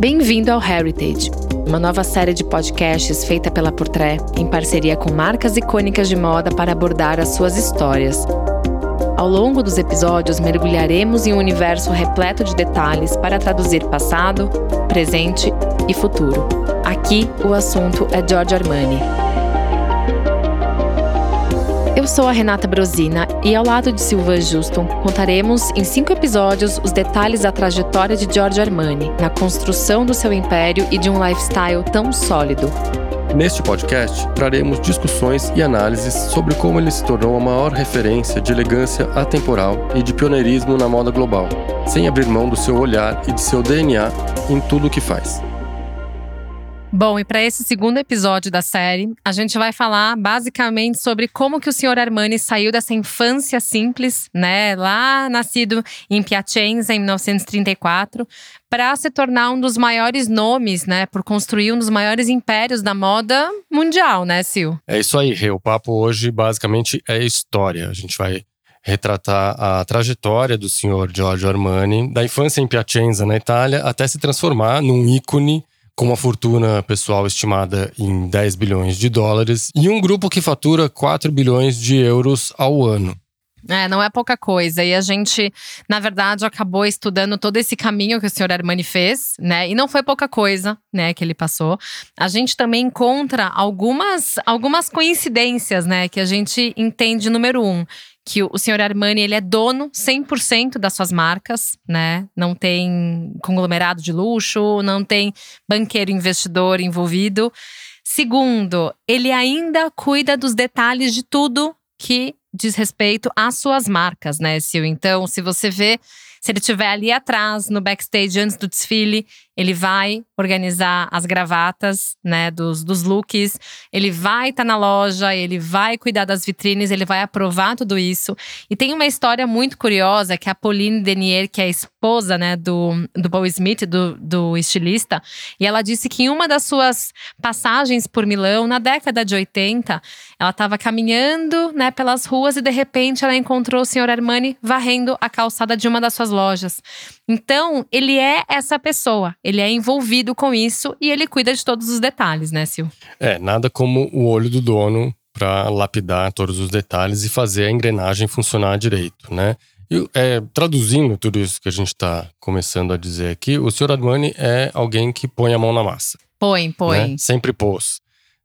Bem-vindo ao Heritage, uma nova série de podcasts feita pela Portrait em parceria com marcas icônicas de moda para abordar as suas histórias. Ao longo dos episódios, mergulharemos em um universo repleto de detalhes para traduzir passado, presente e futuro. Aqui, o assunto é Giorgio Armani. Eu sou a Renata Brosina e, ao lado de Silvan Juston, contaremos em cinco episódios os detalhes da trajetória de Giorgio Armani na construção do seu império e de um lifestyle tão sólido. Neste podcast, traremos discussões e análises sobre como ele se tornou a maior referência de elegância atemporal e de pioneirismo na moda global, sem abrir mão do seu olhar e de seu DNA em tudo o que faz. Bom, e para esse segundo episódio da série, a gente vai falar basicamente sobre como que o Sr. Armani saiu dessa infância simples, né, lá nascido em Piacenza em 1934, para se tornar um dos maiores nomes, né, por construir um dos maiores impérios da moda mundial, né, Sil? É isso aí, Rê. O papo hoje basicamente é história. A gente vai retratar a trajetória do senhor Giorgio Armani, da infância em Piacenza, na Itália, até se transformar num ícone com uma fortuna pessoal estimada em 10 bilhões de dólares e um grupo que fatura 4 bilhões de euros ao ano. É, não é pouca coisa. E a gente, na verdade, acabou estudando todo esse caminho que o senhor Armani fez, né? E não foi pouca coisa, né, que ele passou. A gente também encontra algumas, algumas coincidências, né, que a gente entende, número um, que o senhor Armani ele é dono 100% das suas marcas, né? Não tem conglomerado de luxo, não tem banqueiro investidor envolvido. Segundo, ele ainda cuida dos detalhes de tudo que diz respeito às suas marcas, né, Sil? Então, se você vê se ele estiver ali atrás, no backstage, antes do desfile, ele vai organizar as gravatas, né, dos, dos looks, ele vai estar tá na loja, ele vai cuidar das vitrines, ele vai aprovar tudo isso. E tem uma história muito curiosa que a Pauline Denier, que é a esposa, né, do, do Paul Smith, do, do estilista, e ela disse que em uma das suas passagens por Milão, na década de 80, ela estava caminhando, né, pelas ruas e de repente ela encontrou o senhor Armani varrendo a calçada de uma das suas lojas. Então, ele é essa pessoa, ele é envolvido com isso e ele cuida de todos os detalhes, né, Sil? É, nada como o olho do dono para lapidar todos os detalhes e fazer a engrenagem funcionar direito, né? E, é, traduzindo tudo isso que a gente está começando a dizer aqui, o senhor Armani é alguém que põe a mão na massa. Põe, põe. Né? Sempre pôs.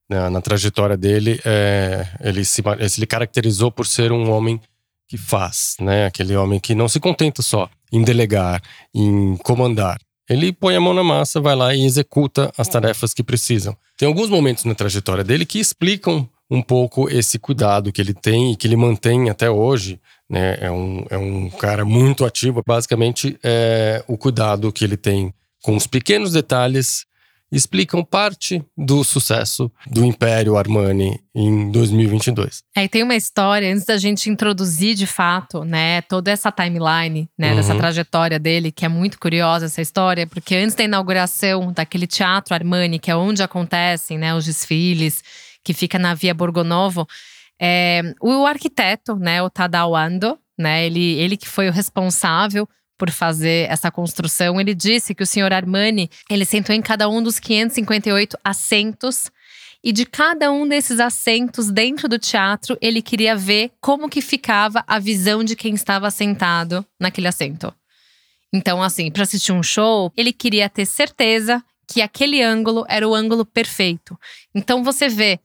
Na, na trajetória dele, é, ele se ele caracterizou por ser um homem que faz, né? Aquele homem que não se contenta só em delegar, em comandar. Ele põe a mão na massa, vai lá e executa as tarefas que precisam. Tem alguns momentos na trajetória dele que explicam um pouco esse cuidado que ele tem e que ele mantém até hoje. Né? É, um, é um cara muito ativo. Basicamente, é o cuidado que ele tem com os pequenos detalhes explicam parte do sucesso do Império Armani em 2022. É, e tem uma história, antes da gente introduzir de fato, né, toda essa timeline, né, uhum. dessa trajetória dele, que é muito curiosa essa história, porque antes da inauguração daquele Teatro Armani, que é onde acontecem, né, os desfiles, que fica na Via Borgonovo, é, o arquiteto, né, o Tadao Ando, né, ele, ele que foi o responsável por fazer essa construção, ele disse que o senhor Armani, ele sentou em cada um dos 558 assentos e de cada um desses assentos dentro do teatro, ele queria ver como que ficava a visão de quem estava sentado naquele assento. Então, assim, para assistir um show, ele queria ter certeza que aquele ângulo era o ângulo perfeito. Então, você vê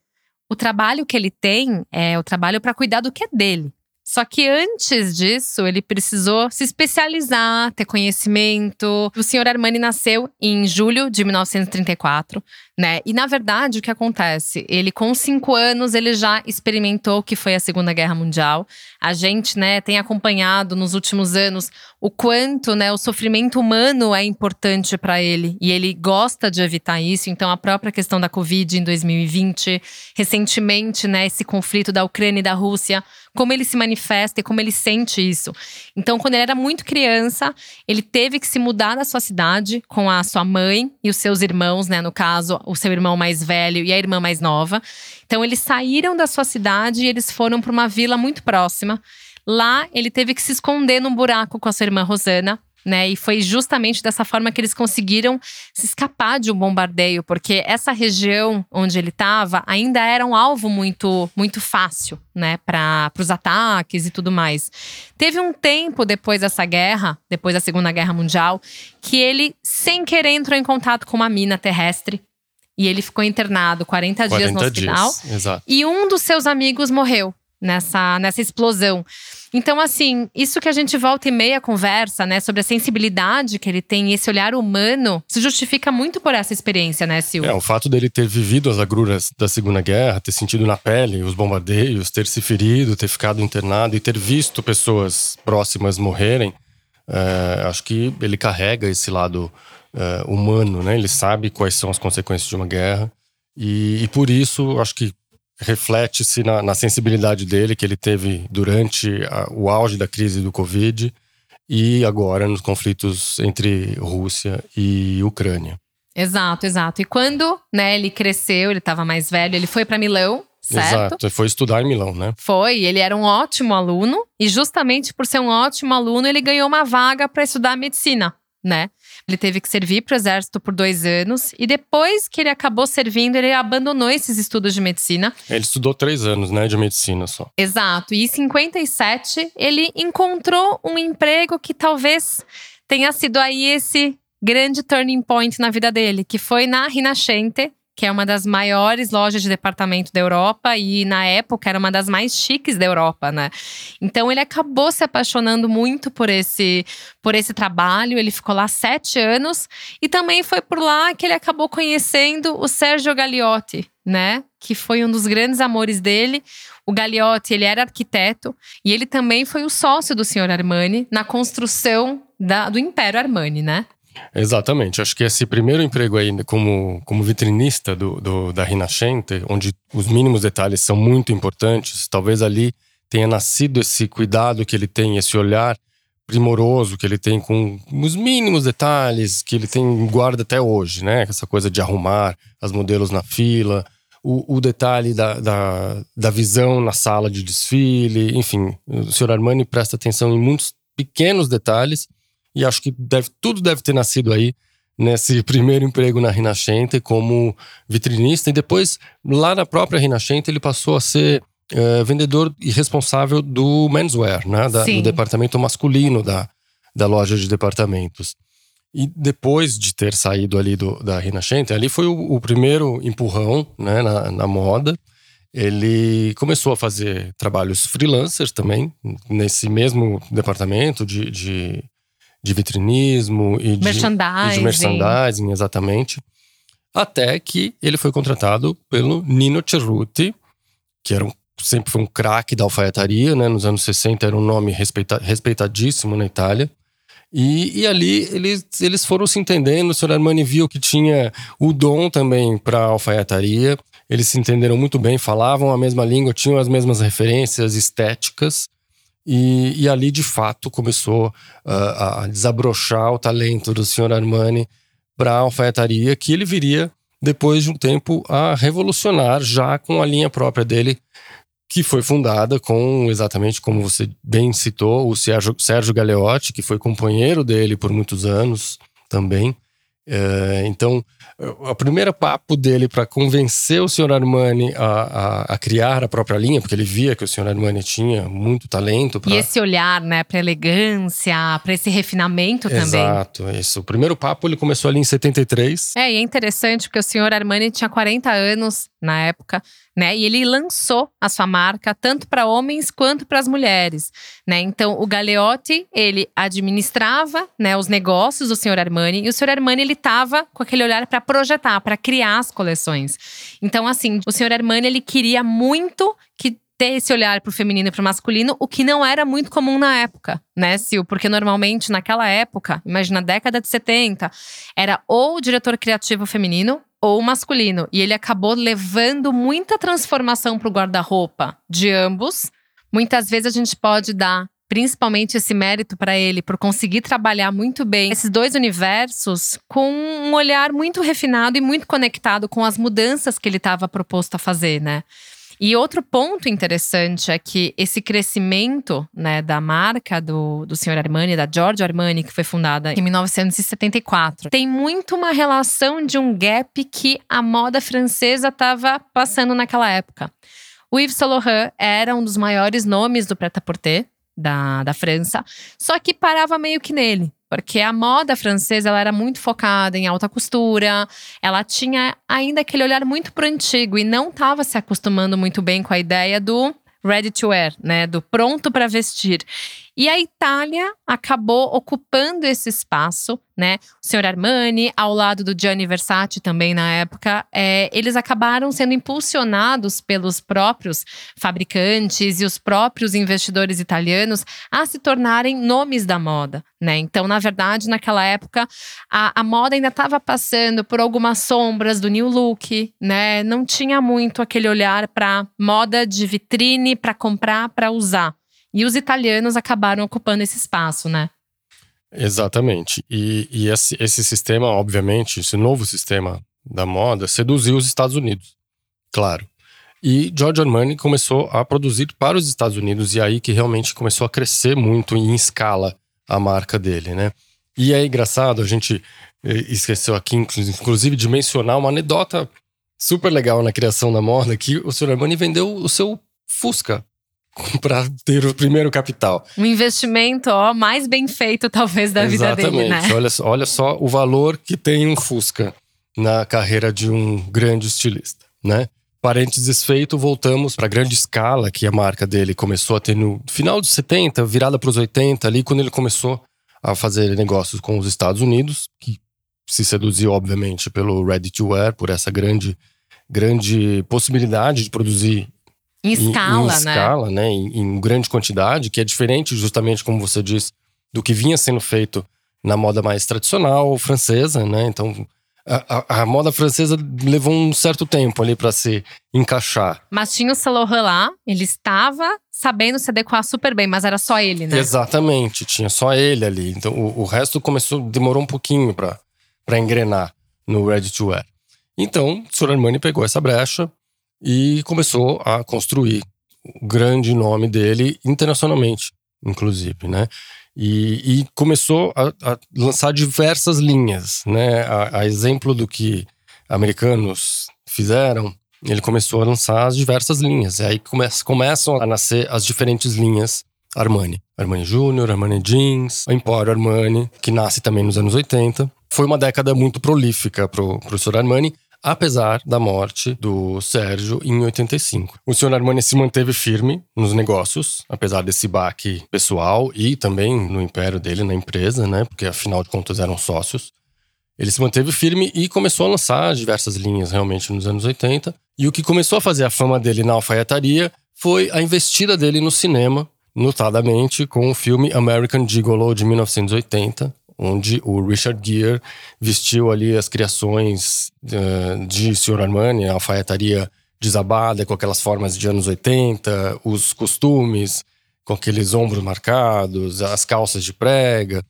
o trabalho que ele tem é o trabalho para cuidar do que é dele. Só que antes disso, ele precisou se especializar, ter conhecimento. O senhor Armani nasceu em julho de 1934 né? E na verdade, o que acontece? Ele, com cinco anos, ele já experimentou o que foi a Segunda Guerra Mundial. A gente, né, tem acompanhado nos últimos anos o quanto, né, o sofrimento humano é importante para ele e ele gosta de evitar isso. Então, a própria questão da Covid em 2020, recentemente, né, esse conflito da Ucrânia e da Rússia, como ele se manifesta e como ele sente isso. Então, quando ele era muito criança, ele teve que se mudar da sua cidade com a sua mãe e os seus irmãos, né, no caso, o seu irmão mais velho e a irmã mais nova. Então eles saíram da sua cidade e eles foram para uma vila muito próxima. Lá ele teve que se esconder num buraco com a sua irmã Rosana, né? E foi justamente dessa forma que eles conseguiram se escapar de um bombardeio, porque essa região onde ele estava ainda era um alvo muito, muito fácil, né, para os ataques e tudo mais. Teve um tempo depois dessa guerra, depois da Segunda Guerra Mundial, que ele, sem querer, entrou em contato com uma mina terrestre. E ele ficou internado 40, 40 dias no hospital. Dias, exato. E um dos seus amigos morreu nessa, nessa explosão. Então, assim, isso que a gente volta e meia conversa, né, sobre a sensibilidade que ele tem, esse olhar humano, se justifica muito por essa experiência, né, Sil? É, o fato dele ter vivido as agruras da Segunda Guerra, ter sentido na pele os bombardeios, ter se ferido, ter ficado internado e ter visto pessoas próximas morrerem, é, acho que ele carrega esse lado é, humano, né? Ele sabe quais são as consequências de uma guerra. E, e por isso, acho que reflete-se na, na, sensibilidade dele que ele teve durante a, o auge da crise do Covid e agora nos conflitos entre Rússia e Ucrânia. Exato, exato. E quando né, ele cresceu, ele estava mais velho, ele foi para Milão, certo? Exato, ele foi estudar em Milão, né? Foi, ele era um ótimo aluno e justamente por ser um ótimo aluno, ele ganhou uma vaga para estudar medicina, né? Ele teve que servir para o exército por dois anos e depois que ele acabou servindo, ele abandonou esses estudos de medicina. Ele estudou três anos, né, de medicina só. Exato. E em 57 ele encontrou um emprego que talvez tenha sido aí esse grande turning point na vida dele, que foi na Rinascente, que é uma das maiores lojas de departamento da Europa e na época era uma das mais chiques da Europa, né? Então ele acabou se apaixonando muito por esse por esse trabalho. Ele ficou lá sete anos e também foi por lá que ele acabou conhecendo o Sergio Gagliotti, né? Que foi um dos grandes amores dele. O Gagliotti, ele era arquiteto e ele também foi o sócio do senhor Armani na construção da, do Império Armani, né? Exatamente. Acho que esse primeiro emprego aí como, como vitrinista do, do, da Rinascente, onde os mínimos detalhes são muito importantes, talvez ali tenha nascido esse cuidado que ele tem, esse olhar primoroso que ele tem com os mínimos detalhes que ele tem guarda até hoje, né? Essa coisa de arrumar as modelos na fila, o, o detalhe da, da, da visão na sala de desfile, enfim, o senhor Armani presta atenção em muitos pequenos detalhes e acho que deve, tudo deve ter nascido aí nesse primeiro emprego na Rinascente como vitrinista. E depois, lá na própria Rinascente, ele passou a ser uh, vendedor e responsável do menswear, né? Da, do departamento masculino da, da loja de departamentos. E depois de ter saído ali do, da Rinascente, ali foi o, o primeiro empurrão né, na, na moda. Ele começou a fazer trabalhos freelancers também, nesse mesmo departamento de, de de vitrinismo e de merchandising. E de merchandising, exatamente. Até que ele foi contratado pelo Nino Cerruti, que era um, sempre foi um craque da alfaiataria, né? Nos anos 60 era um nome respeita, respeitadíssimo na Itália. E, e, ali eles, eles foram se entendendo. O Sr. Armani viu que tinha o dom também para alfaiataria. Eles se entenderam muito bem, falavam a mesma língua, tinham as mesmas referências estéticas. E, e ali, de fato, começou uh, a desabrochar o talento do senhor Armani para a alfaiataria, que ele viria, depois de um tempo, a revolucionar já com a linha própria dele, que foi fundada com, exatamente como você bem citou, o Sérgio, Sérgio Galeotti, que foi companheiro dele por muitos anos também. É, então, o primeiro papo dele para convencer o senhor Armani a, a, a, criar a própria linha, porque ele via que o senhor Armani tinha muito talento. Pra... E esse olhar, né, para elegância, para esse refinamento também. Exato, isso. O primeiro papo ele começou ali em 73. É, e é interessante porque o senhor Armani tinha 40 anos na época né? E ele lançou a sua marca tanto para homens quanto para as mulheres, né? Então, o Galeotti, ele administrava, né, os negócios do Sr. Armani e o Sr. Armani ele tava com aquele olhar para projetar, para criar as coleções. Então, assim, o Sr. Armani ele queria muito que ter esse olhar para o feminino e para o masculino, o que não era muito comum na época, né, Sil? Porque normalmente naquela época, imagina a década de 70, era ou o diretor criativo feminino ou masculino. E ele acabou levando muita transformação para o guarda-roupa de ambos. Muitas vezes a gente pode dar principalmente esse mérito para ele por conseguir trabalhar muito bem esses dois universos com um olhar muito refinado e muito conectado com as mudanças que ele estava proposto a fazer, né? E outro ponto interessante é que esse crescimento né, da marca do, do Sr. Armani, da Giorgio Armani, que foi fundada em 1974, tem muito uma relação de um gap que a moda francesa estava passando naquela época. O Yves Saint Laurent era um dos maiores nomes do prêt-à-porter da, da França, só que parava meio que nele. Porque a moda francesa ela era muito focada em alta costura, ela tinha ainda aquele olhar muito pro antigo e não estava se acostumando muito bem com a ideia do ready to wear, né, do pronto para vestir. E a Itália acabou ocupando esse espaço, né? O senhor Armani, ao lado do Gianni Versace também na época, é, eles acabaram sendo impulsionados pelos próprios fabricantes e os próprios investidores italianos a se tornarem nomes da moda, né? Então, na verdade, naquela época, a, a moda ainda estava passando por algumas sombras do new look, né? Não tinha muito aquele olhar para moda de vitrine, para comprar, para usar. E os italianos acabaram ocupando esse espaço, né? Exatamente. E, e esse, esse sistema, obviamente, esse novo sistema da moda, seduziu os Estados Unidos, claro. E Giorgio Armani começou a produzir para os Estados Unidos, e aí que realmente começou a crescer muito em escala a marca dele, né? E é engraçado, a gente eh, esqueceu aqui, inclusive, de mencionar uma anedota super legal na criação da moda, que o Sr. Armani vendeu o seu Fusca para ter o primeiro capital. Um investimento ó, mais bem feito, talvez, da Exatamente. vida dele, né? Olha, olha só o valor que tem um Fusca na carreira de um grande estilista, né? Parênteses feito, voltamos para a grande escala que a marca dele começou a ter no final dos 70, virada para os 80, ali quando ele começou a fazer negócios com os Estados Unidos, que se seduziu, obviamente, pelo ready to wear, por essa grande, grande possibilidade de produzir em escala, em, em né? escala, né? Em, em, grande quantidade, que é diferente, justamente como você disse, do que vinha sendo feito na moda mais tradicional francesa, né? Então, a, a, a moda francesa levou um certo tempo ali para se encaixar. Mas tinha o Saint lá, ele estava sabendo se adequar super bem, mas era só ele, né? Exatamente, tinha só ele ali. Então, o, o resto começou, demorou um pouquinho para engrenar no Ready to Wear. Então, Sr. Armani pegou essa brecha, e começou a construir o grande nome dele internacionalmente, inclusive, né? E, e começou a, a, lançar diversas linhas, né? A, a, exemplo do que americanos fizeram, ele começou a lançar as diversas linhas. E aí come, começam a nascer as diferentes linhas Armani. Armani Júnior, Armani Jeans, Emporio Armani, que nasce também nos anos 80. Foi uma década muito prolífica para o professor Armani, apesar da morte do Sérgio em 85. O senhor Armani se manteve firme nos negócios, apesar desse baque pessoal e também no império dele, na empresa, né? Porque afinal de contas eram sócios. Ele se manteve firme e começou a lançar diversas linhas realmente nos anos 80. E o que começou a fazer a fama dele na alfaiataria foi a investida dele no cinema, notadamente com o filme American Gigolo de 1980, onde o Richard Gere vestiu ali as criações uh, de Sr. Armani, a alfaiataria desabada, com aquelas formas de anos 80, os costumes, com aqueles ombros marcados, as calças de prega,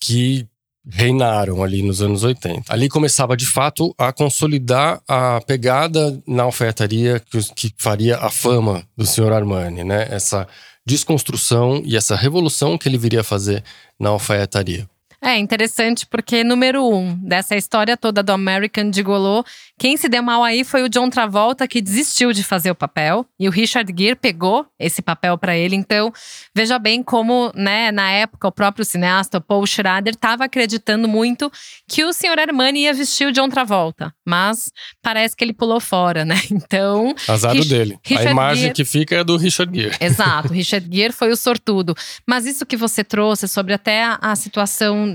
que reinaram ali nos anos 80. Ali começava de fato a consolidar a pegada na alfaiataria que, que faria a fama do Sr. Armani, né? Essa desconstrução e essa revolução que ele viria a fazer na alfaiataria. É interessante porque, número um, dessa história toda do American Gigolo, quem se deu mal aí foi o John Travolta, que desistiu de fazer o papel. E o Richard Gere pegou esse papel para ele. Então, veja bem como, né, na época, o próprio cineasta, Paul Schrader, estava acreditando muito que o Sr. Armani ia vestir o John Travolta. Mas parece que ele pulou fora, né? Então. Azar Rich dele. Richard a imagem Gere... que fica é do Richard Gere. Exato, Richard Gere foi o sortudo. Mas isso que você trouxe sobre até a, a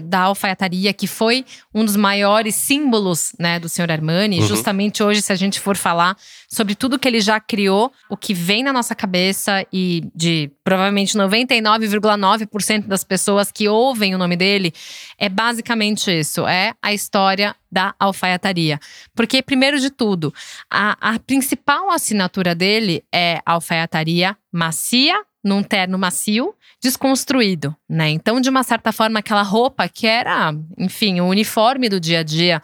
da alfaiataria, que foi um dos maiores símbolos né, do Sr. Armani. Uhum. Justamente hoje, se a gente for falar sobre tudo que ele já criou, o que vem na nossa cabeça e de provavelmente 99,9% das pessoas que ouvem o nome dele, é basicamente isso: é a história da alfaiataria. Porque, primeiro de tudo, a, a principal assinatura dele é alfaiataria macia num terno macio, desconstruído, né? Então, de uma certa forma, aquela roupa que era, enfim, o uniforme do dia a dia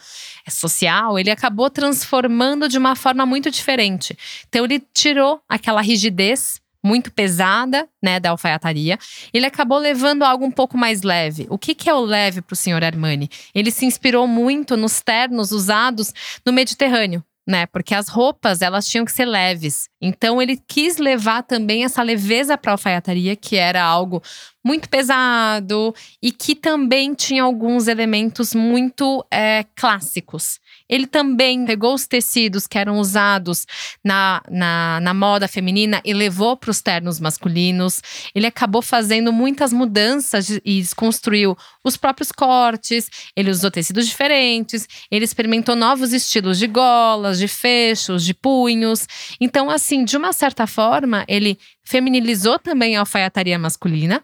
social, ele acabou transformando de uma forma muito diferente. Então, ele tirou aquela rigidez muito pesada, né, da alfaiataria. Ele acabou levando algo um pouco mais leve. O que, que é o leve para o senhor Armani? Ele se inspirou muito nos ternos usados no Mediterrâneo, né? Porque as roupas elas tinham que ser leves. Então ele quis levar também essa leveza para a alfaiataria, que era algo muito pesado e que também tinha alguns elementos muito é, clássicos. Ele também pegou os tecidos que eram usados na, na, na moda feminina e levou para os ternos masculinos. Ele acabou fazendo muitas mudanças e desconstruiu os próprios cortes. Ele usou tecidos diferentes. Ele experimentou novos estilos de golas, de fechos, de punhos. Então, assim, de uma certa forma, ele feminilizou também a alfaiataria masculina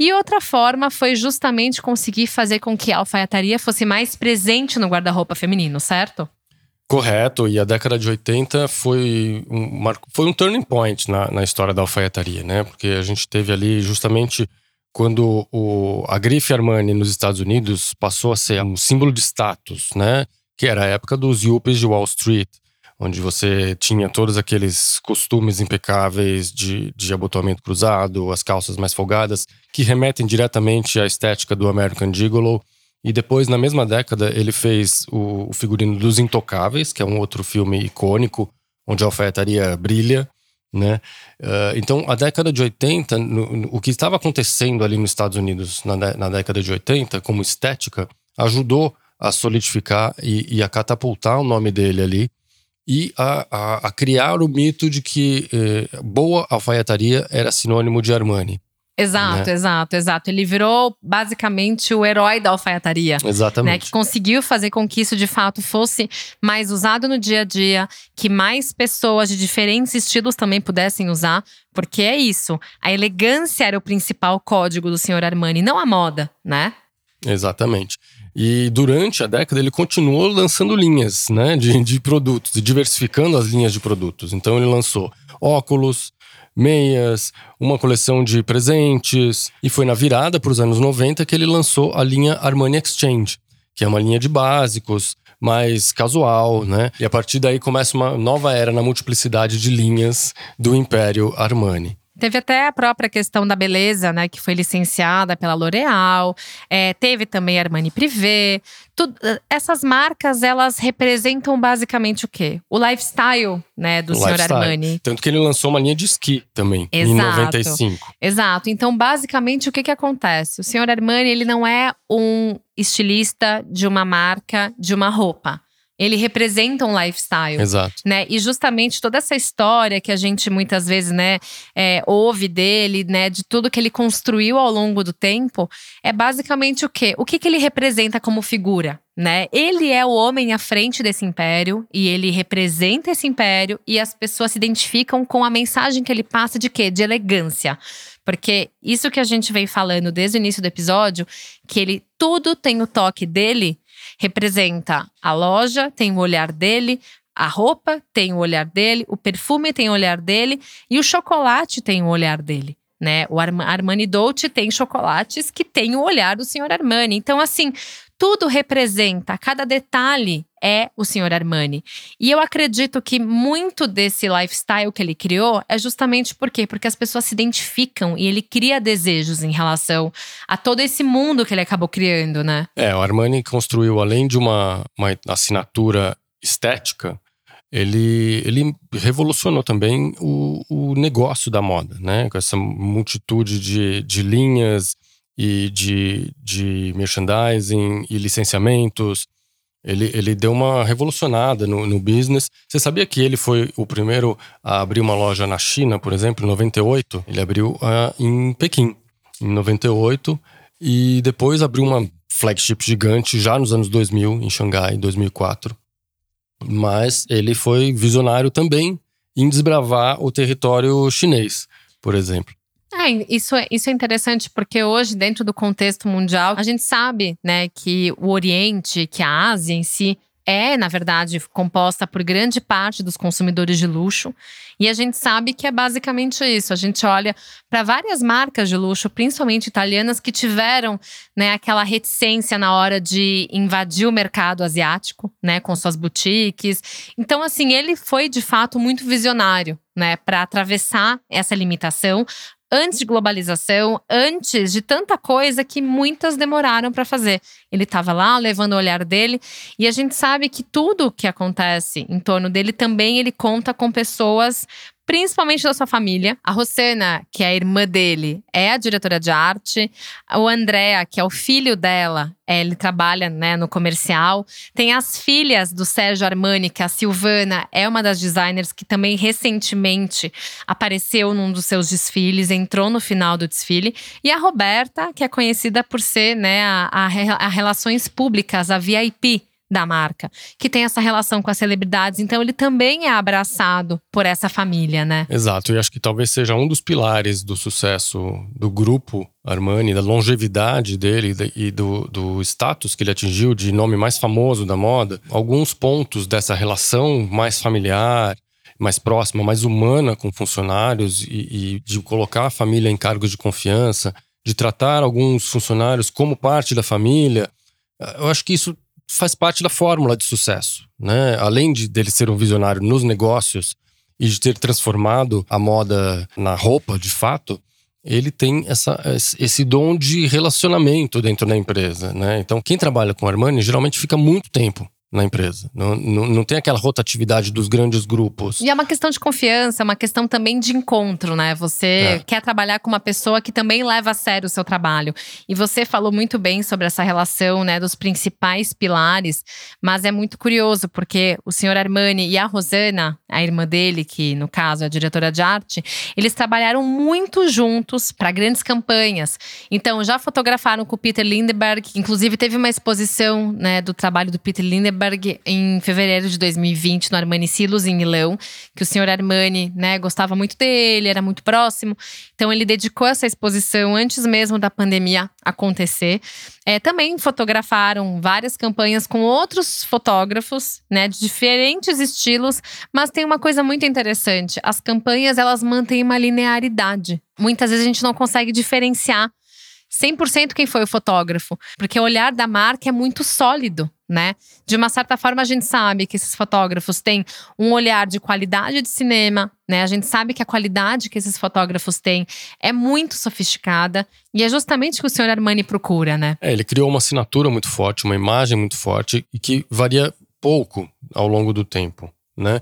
e outra forma foi justamente conseguir fazer com que a alfaiataria fosse mais presente no guarda-roupa feminino, certo? Correto, e a década de 80 foi um, foi um turning point na, na história da alfaiataria, né? Porque a gente teve ali justamente quando o, a grife Armani nos Estados Unidos passou a ser um símbolo de status, né? Que era a época dos yuppies de Wall Street onde você tinha todos aqueles costumes impecáveis de, de abotoamento cruzado, as calças mais folgadas, que remetem diretamente à estética do American Gigolo. E depois, na mesma década, ele fez o, o figurino dos Intocáveis, que é um outro filme icônico, onde a alfaiataria brilha. Né? Uh, então, a década de 80, no, no, o que estava acontecendo ali nos Estados Unidos na, na década de 80, como estética, ajudou a solidificar e, e a catapultar o nome dele ali e a, a, a criar o mito de que eh, boa alfaiataria era sinônimo de Armani. Exato, né? exato, exato. Ele virou basicamente o herói da alfaiataria. Exatamente. Né? Que conseguiu fazer com que isso de fato fosse mais usado no dia a dia, que mais pessoas de diferentes estilos também pudessem usar, porque é isso. A elegância era o principal código do senhor Armani, não a moda, né? Exatamente. E durante a década ele continuou lançando linhas né, de, de produtos e diversificando as linhas de produtos. Então ele lançou óculos, meias, uma coleção de presentes. E foi na virada para os anos 90 que ele lançou a linha Armani Exchange, que é uma linha de básicos, mais casual, né? E a partir daí começa uma nova era na multiplicidade de linhas do Império Armani. Teve até a própria questão da beleza, né, que foi licenciada pela L'Oréal. É, teve também Armani Privé. Tudo, essas marcas, elas representam basicamente o quê? O lifestyle, né, do o senhor lifestyle. Armani. Tanto que ele lançou uma linha de esqui também, Exato. em 95. Exato. Então, basicamente, o que que acontece? O senhor Armani, ele não é um estilista de uma marca, de uma roupa. Ele representa um lifestyle. Exato. Né? E justamente toda essa história que a gente muitas vezes né, é, ouve dele, né, de tudo que ele construiu ao longo do tempo, é basicamente o quê? O que, que ele representa como figura? Né? Ele é o homem à frente desse império e ele representa esse império e as pessoas se identificam com a mensagem que ele passa de quê? De elegância. Porque isso que a gente vem falando desde o início do episódio, que ele tudo tem o toque dele, representa a loja, tem o olhar dele, a roupa tem o olhar dele, o perfume tem o olhar dele e o chocolate tem o olhar dele. Né? O Armani Dolce tem chocolates que tem o olhar do senhor Armani. Então, assim, tudo representa, cada detalhe é o senhor Armani. E eu acredito que muito desse lifestyle que ele criou é justamente por quê? Porque as pessoas se identificam e ele cria desejos em relação a todo esse mundo que ele acabou criando, né? É, o Armani construiu, além de uma, uma assinatura estética, ele, ele revolucionou também o, o negócio da moda, né? Com essa multitude de, de linhas e de, de merchandising e licenciamentos. Ele, ele deu uma revolucionada no, no business. Você sabia que ele foi o primeiro a abrir uma loja na China, por exemplo, em 98? Ele abriu uh, em Pequim, em 98. E depois abriu uma flagship gigante já nos anos 2000, em Xangai, em 2004. Mas ele foi visionário também em desbravar o território chinês, por exemplo. É, isso, é, isso é interessante porque hoje, dentro do contexto mundial, a gente sabe né, que o Oriente, que a Ásia em si, é, na verdade, composta por grande parte dos consumidores de luxo. E a gente sabe que é basicamente isso. A gente olha para várias marcas de luxo, principalmente italianas, que tiveram né, aquela reticência na hora de invadir o mercado asiático, né, com suas boutiques. Então, assim, ele foi de fato muito visionário, né, para atravessar essa limitação, antes de globalização, antes de tanta coisa que muitas demoraram para fazer. Ele estava lá levando o olhar dele e a gente sabe que tudo que acontece em torno dele também ele conta com pessoas principalmente da sua família. A Rosana, que é a irmã dele, é a diretora de arte. O Andrea, que é o filho dela, é, ele trabalha né, no comercial. Tem as filhas do Sérgio Armani, que a Silvana é uma das designers que também recentemente apareceu num dos seus desfiles, entrou no final do desfile. E a Roberta, que é conhecida por ser né, a, a, a relações públicas, a VIP da marca, que tem essa relação com as celebridades. Então ele também é abraçado por essa família, né? Exato, e acho que talvez seja um dos pilares do sucesso do grupo Armani, da longevidade dele e do, do status que ele atingiu de nome mais famoso da moda. Alguns pontos dessa relação mais familiar, mais próxima, mais humana com funcionários e, e de colocar a família em cargos de confiança, de tratar alguns funcionários como parte da família. Eu acho que isso faz parte da fórmula de sucesso, né? Além de dele ser um visionário nos negócios e de ter transformado a moda na roupa, de fato, ele tem essa, esse dom de relacionamento dentro da empresa, né? Então, quem trabalha com Armani geralmente fica muito tempo na empresa. Não, não, não, tem aquela rotatividade dos grandes grupos. E é uma questão de confiança, é uma questão também de encontro, né? Você é. quer trabalhar com uma pessoa que também leva a sério o seu trabalho. E você falou muito bem sobre essa relação, né, dos principais pilares, mas é muito curioso porque o senhor Armani e a Rosana, a irmã dele, que no caso é a diretora de arte, eles trabalharam muito juntos para grandes campanhas. Então, já fotografaram com o Peter Lindbergh, inclusive teve uma exposição, né, do trabalho do Peter Lindbergh em fevereiro de 2020 no Armani Silos em Milão, que o senhor Armani, né, gostava muito dele, era muito próximo. Então ele dedicou essa exposição antes mesmo da pandemia acontecer. É, também fotografaram várias campanhas com outros fotógrafos, né, de diferentes estilos, mas tem uma coisa muito interessante: as campanhas elas mantêm uma linearidade. Muitas vezes a gente não consegue diferenciar 100% quem foi o fotógrafo, porque o olhar da marca é muito sólido, né? De uma certa forma, a gente sabe que esses fotógrafos têm um olhar de qualidade de cinema, né? A gente sabe que a qualidade que esses fotógrafos têm é muito sofisticada e é justamente o que o senhor Armani procura, né? É, ele criou uma assinatura muito forte, uma imagem muito forte e que varia pouco ao longo do tempo, né?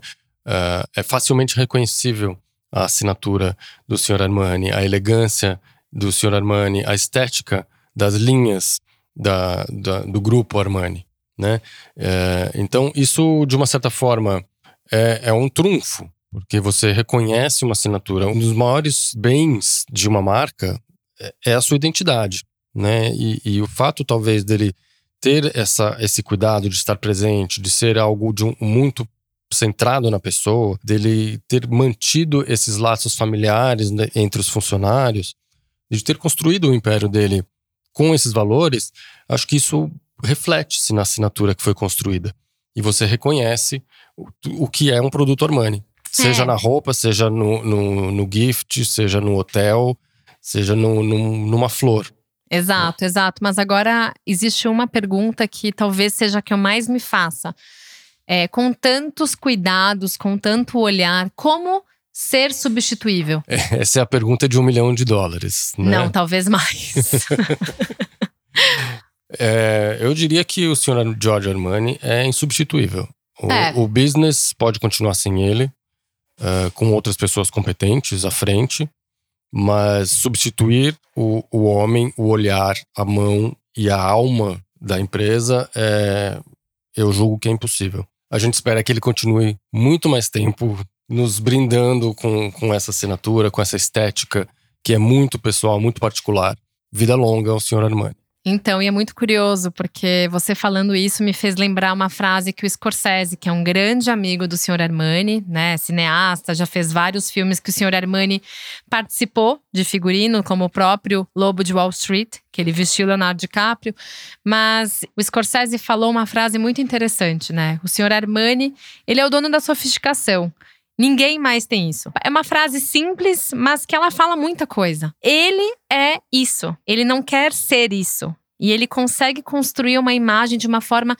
Uh, é facilmente reconhecível a assinatura do senhor Armani, a elegância do Sr. Armani, a estética das linhas da, da do grupo Armani, né? É, então isso de uma certa forma é, é um trunfo, porque você reconhece uma assinatura. Um dos maiores bens de uma marca é, é a sua identidade, né? E, e, o fato talvez dele ter essa, esse cuidado de estar presente, de ser algo de um, muito centrado na pessoa, dele ter mantido esses laços familiares né, entre os funcionários, de ter construído o império dele com esses valores, acho que isso reflete-se na assinatura que foi construída. E você reconhece o, o que é um produto Armani. Seja é. na roupa, seja no, no, no, gift, seja no hotel, seja no, numa flor. Exato, exato. Mas agora existe uma pergunta que talvez seja a que eu mais me faça. É, com tantos cuidados, com tanto olhar, como ser substituível? Essa é a pergunta de um milhão de dólares. Né? Não, talvez mais. é, eu diria que o senhor George Armani é insubstituível. O, é. o business pode continuar sem ele, uh, com outras pessoas competentes à frente, mas substituir o, o homem, o olhar, a mão e a alma da empresa, é, eu julgo que é impossível. A gente espera que ele continue muito mais tempo nos brindando com, com essa assinatura, com essa estética que é muito pessoal, muito particular. Vida longa ao senhor Armani. Então, e é muito curioso, porque você falando isso me fez lembrar uma frase que o Scorsese, que é um grande amigo do Sr. Armani, né, cineasta, já fez vários filmes que o Sr. Armani participou de figurino, como o próprio Lobo de Wall Street, que ele vestiu Leonardo DiCaprio. Mas o Scorsese falou uma frase muito interessante, né? O Sr. Armani, ele é o dono da sofisticação. Ninguém mais tem isso. É uma frase simples, mas que ela fala muita coisa. Ele é isso. Ele não quer ser isso. E ele consegue construir uma imagem de uma forma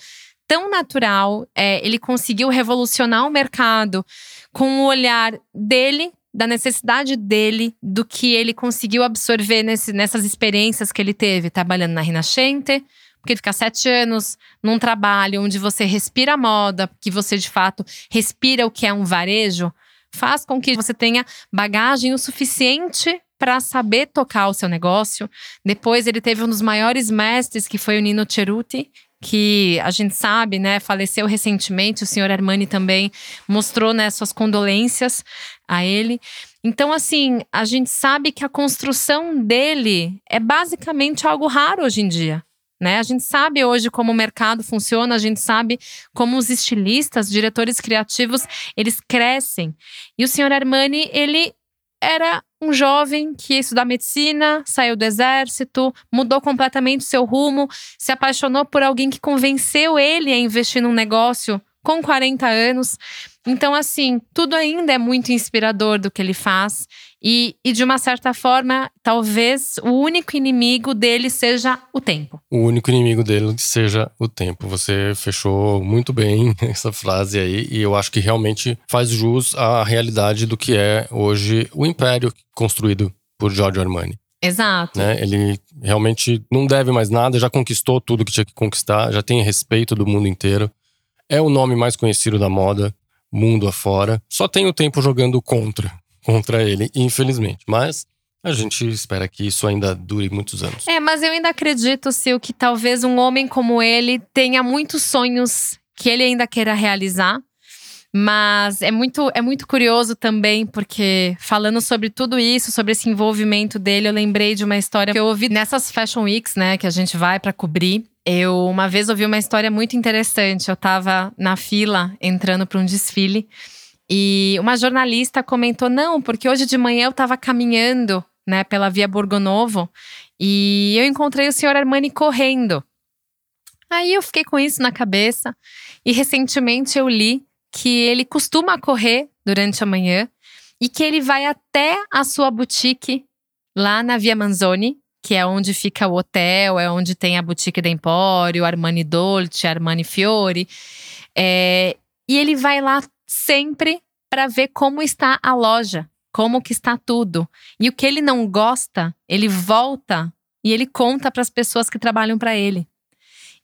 tão natural. É, ele conseguiu revolucionar o mercado com o olhar dele, da necessidade dele, do que ele conseguiu absorver nesse, nessas experiências que ele teve, trabalhando na Rinascente, porque ficar sete anos num trabalho onde você respira moda, que você de fato respira o que é um varejo, faz com que você tenha bagagem o suficiente para saber tocar o seu negócio. Depois ele teve um dos maiores mestres, que foi o Nino Ceruti, que a gente sabe, né, faleceu recentemente. O senhor Armani também mostrou né, suas condolências a ele. Então, assim, a gente sabe que a construção dele é basicamente algo raro hoje em dia. Né? A gente sabe hoje como o mercado funciona, a gente sabe como os estilistas, diretores criativos, eles crescem. E o senhor Armani, ele era um jovem que ia estudar medicina, saiu do exército, mudou completamente seu rumo, se apaixonou por alguém que convenceu ele a investir num negócio com 40 anos. Então, assim, tudo ainda é muito inspirador do que ele faz. E, e, de uma certa forma, talvez o único inimigo dele seja o tempo. O único inimigo dele seja o tempo. Você fechou muito bem essa frase aí, e eu acho que realmente faz jus à realidade do que é hoje o império construído por Giorgio Armani. Exato. Né? Ele realmente não deve mais nada, já conquistou tudo que tinha que conquistar, já tem respeito do mundo inteiro. É o nome mais conhecido da moda, mundo afora. Só tem o tempo jogando contra contra ele, infelizmente. Mas a gente espera que isso ainda dure muitos anos. É, mas eu ainda acredito, Sil, que talvez um homem como ele tenha muitos sonhos que ele ainda queira realizar. Mas é muito, é muito curioso também, porque falando sobre tudo isso, sobre esse envolvimento dele, eu lembrei de uma história que eu ouvi nessas Fashion Weeks, né, que a gente vai para cobrir. Eu uma vez ouvi uma história muito interessante. Eu tava na fila entrando para um desfile e uma jornalista comentou: não, porque hoje de manhã eu estava caminhando né, pela Via Borgonovo e eu encontrei o senhor Armani correndo. Aí eu fiquei com isso na cabeça e recentemente eu li que ele costuma correr durante a manhã e que ele vai até a sua boutique lá na Via Manzoni, que é onde fica o hotel, é onde tem a boutique da Empório, Armani Dolce, Armani Fiore. É, e ele vai lá sempre para ver como está a loja, como que está tudo. E o que ele não gosta, ele volta e ele conta para as pessoas que trabalham para ele.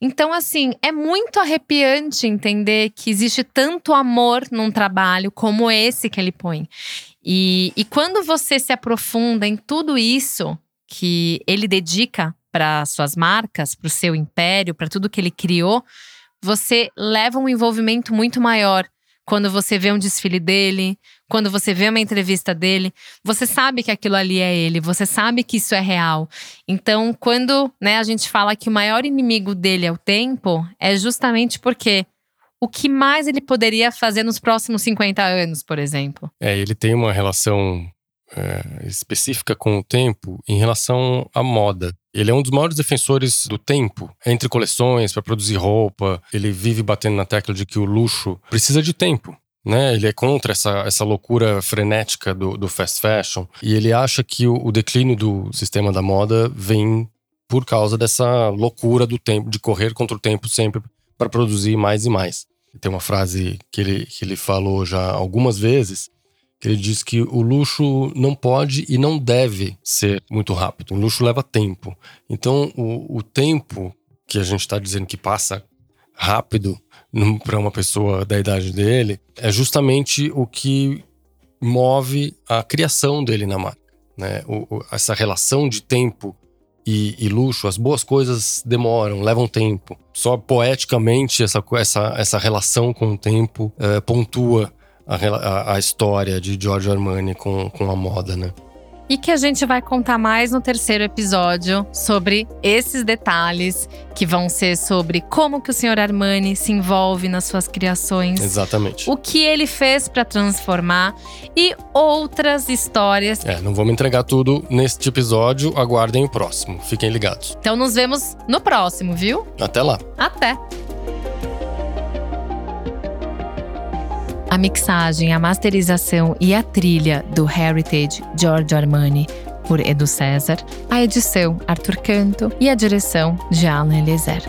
Então, assim, é muito arrepiante entender que existe tanto amor num trabalho como esse que ele põe. E, e quando você se aprofunda em tudo isso que ele dedica para suas marcas, para o seu império, para tudo que ele criou, você leva um envolvimento muito maior quando você vê um desfile dele, quando você vê uma entrevista dele, você sabe que aquilo ali é ele, você sabe que isso é real. Então, quando né, a gente fala que o maior inimigo dele é o tempo, é justamente porque o que mais ele poderia fazer nos próximos 50 anos, por exemplo? É, ele tem uma relação é, específica com o tempo em relação à moda. Ele é um dos maiores defensores do tempo entre coleções para produzir roupa. Ele vive batendo na tecla de que o luxo precisa de tempo. Né? Ele é contra essa, essa loucura frenética do, do fast fashion e ele acha que o, o declínio do sistema da moda vem por causa dessa loucura do tempo, de correr contra o tempo sempre para produzir mais e mais. Tem uma frase que ele, que ele falou já algumas vezes, ele diz que o luxo não pode e não deve ser muito rápido. O luxo leva tempo. Então, o, o tempo que a gente está dizendo que passa rápido para uma pessoa da idade dele é justamente o que move a criação dele na marca. Né? O, o, essa relação de tempo e, e, luxo, as boas coisas demoram, levam tempo. Só poeticamente essa, essa, essa relação com o tempo é, pontua a, a história de Giorgio Armani com, com a moda, né? e que a gente vai contar mais no terceiro episódio sobre esses detalhes que vão ser sobre como que o senhor Armani se envolve nas suas criações. Exatamente. O que ele fez para transformar e outras histórias. É, não vamos entregar tudo neste episódio, aguardem o próximo. Fiquem ligados. Então nos vemos no próximo, viu? Até lá. Até. A mixagem, a masterização e a trilha do Heritage Giorgio Armani por Edu César, a edição Arthur Canto e a direção de Alan Eliezer.